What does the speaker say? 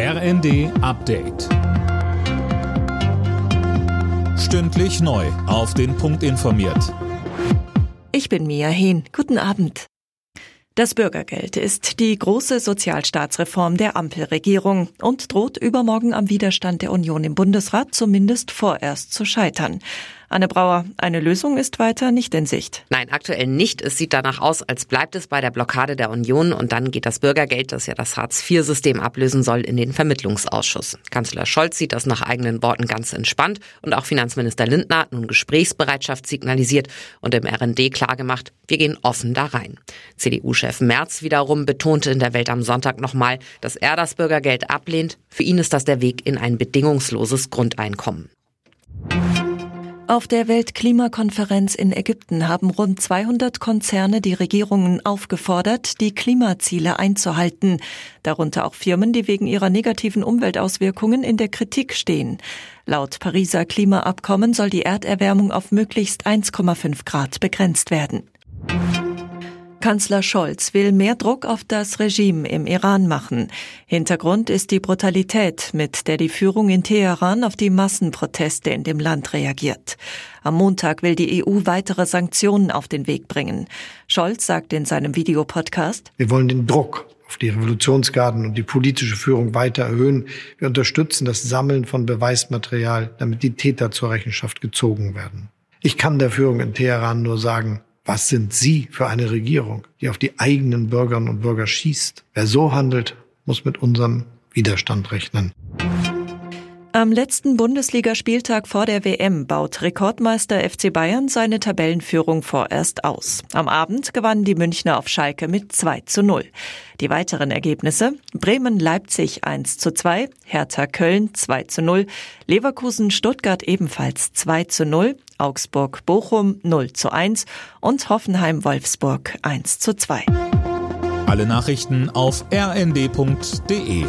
RND Update. Stündlich neu. Auf den Punkt informiert. Ich bin Mia Hehn. Guten Abend. Das Bürgergeld ist die große Sozialstaatsreform der Ampelregierung und droht übermorgen am Widerstand der Union im Bundesrat zumindest vorerst zu scheitern. Anne Brauer, eine Lösung ist weiter nicht in Sicht. Nein, aktuell nicht. Es sieht danach aus, als bleibt es bei der Blockade der Union und dann geht das Bürgergeld, das ja das Hartz-IV-System ablösen soll, in den Vermittlungsausschuss. Kanzler Scholz sieht das nach eigenen Worten ganz entspannt und auch Finanzminister Lindner hat nun Gesprächsbereitschaft signalisiert und im RND klargemacht, wir gehen offen da rein. CDU-Chef Merz wiederum betonte in der Welt am Sonntag nochmal, dass er das Bürgergeld ablehnt. Für ihn ist das der Weg in ein bedingungsloses Grundeinkommen. Auf der Weltklimakonferenz in Ägypten haben rund 200 Konzerne die Regierungen aufgefordert, die Klimaziele einzuhalten, darunter auch Firmen, die wegen ihrer negativen Umweltauswirkungen in der Kritik stehen. Laut Pariser Klimaabkommen soll die Erderwärmung auf möglichst 1,5 Grad begrenzt werden. Kanzler Scholz will mehr Druck auf das Regime im Iran machen. Hintergrund ist die Brutalität, mit der die Führung in Teheran auf die Massenproteste in dem Land reagiert. Am Montag will die EU weitere Sanktionen auf den Weg bringen. Scholz sagt in seinem Videopodcast, Wir wollen den Druck auf die Revolutionsgarden und die politische Führung weiter erhöhen. Wir unterstützen das Sammeln von Beweismaterial, damit die Täter zur Rechenschaft gezogen werden. Ich kann der Führung in Teheran nur sagen, was sind Sie für eine Regierung, die auf die eigenen Bürgerinnen und Bürger schießt? Wer so handelt, muss mit unserem Widerstand rechnen. Am letzten Bundesligaspieltag vor der WM baut Rekordmeister FC Bayern seine Tabellenführung vorerst aus. Am Abend gewannen die Münchner auf Schalke mit 2 zu 0. Die weiteren Ergebnisse Bremen-Leipzig 1 zu 2, Hertha-Köln 2 zu 0, Leverkusen-Stuttgart ebenfalls 2 zu 0, Augsburg-Bochum 0 zu 1 und Hoffenheim-Wolfsburg 1 zu 2. Alle Nachrichten auf rnd.de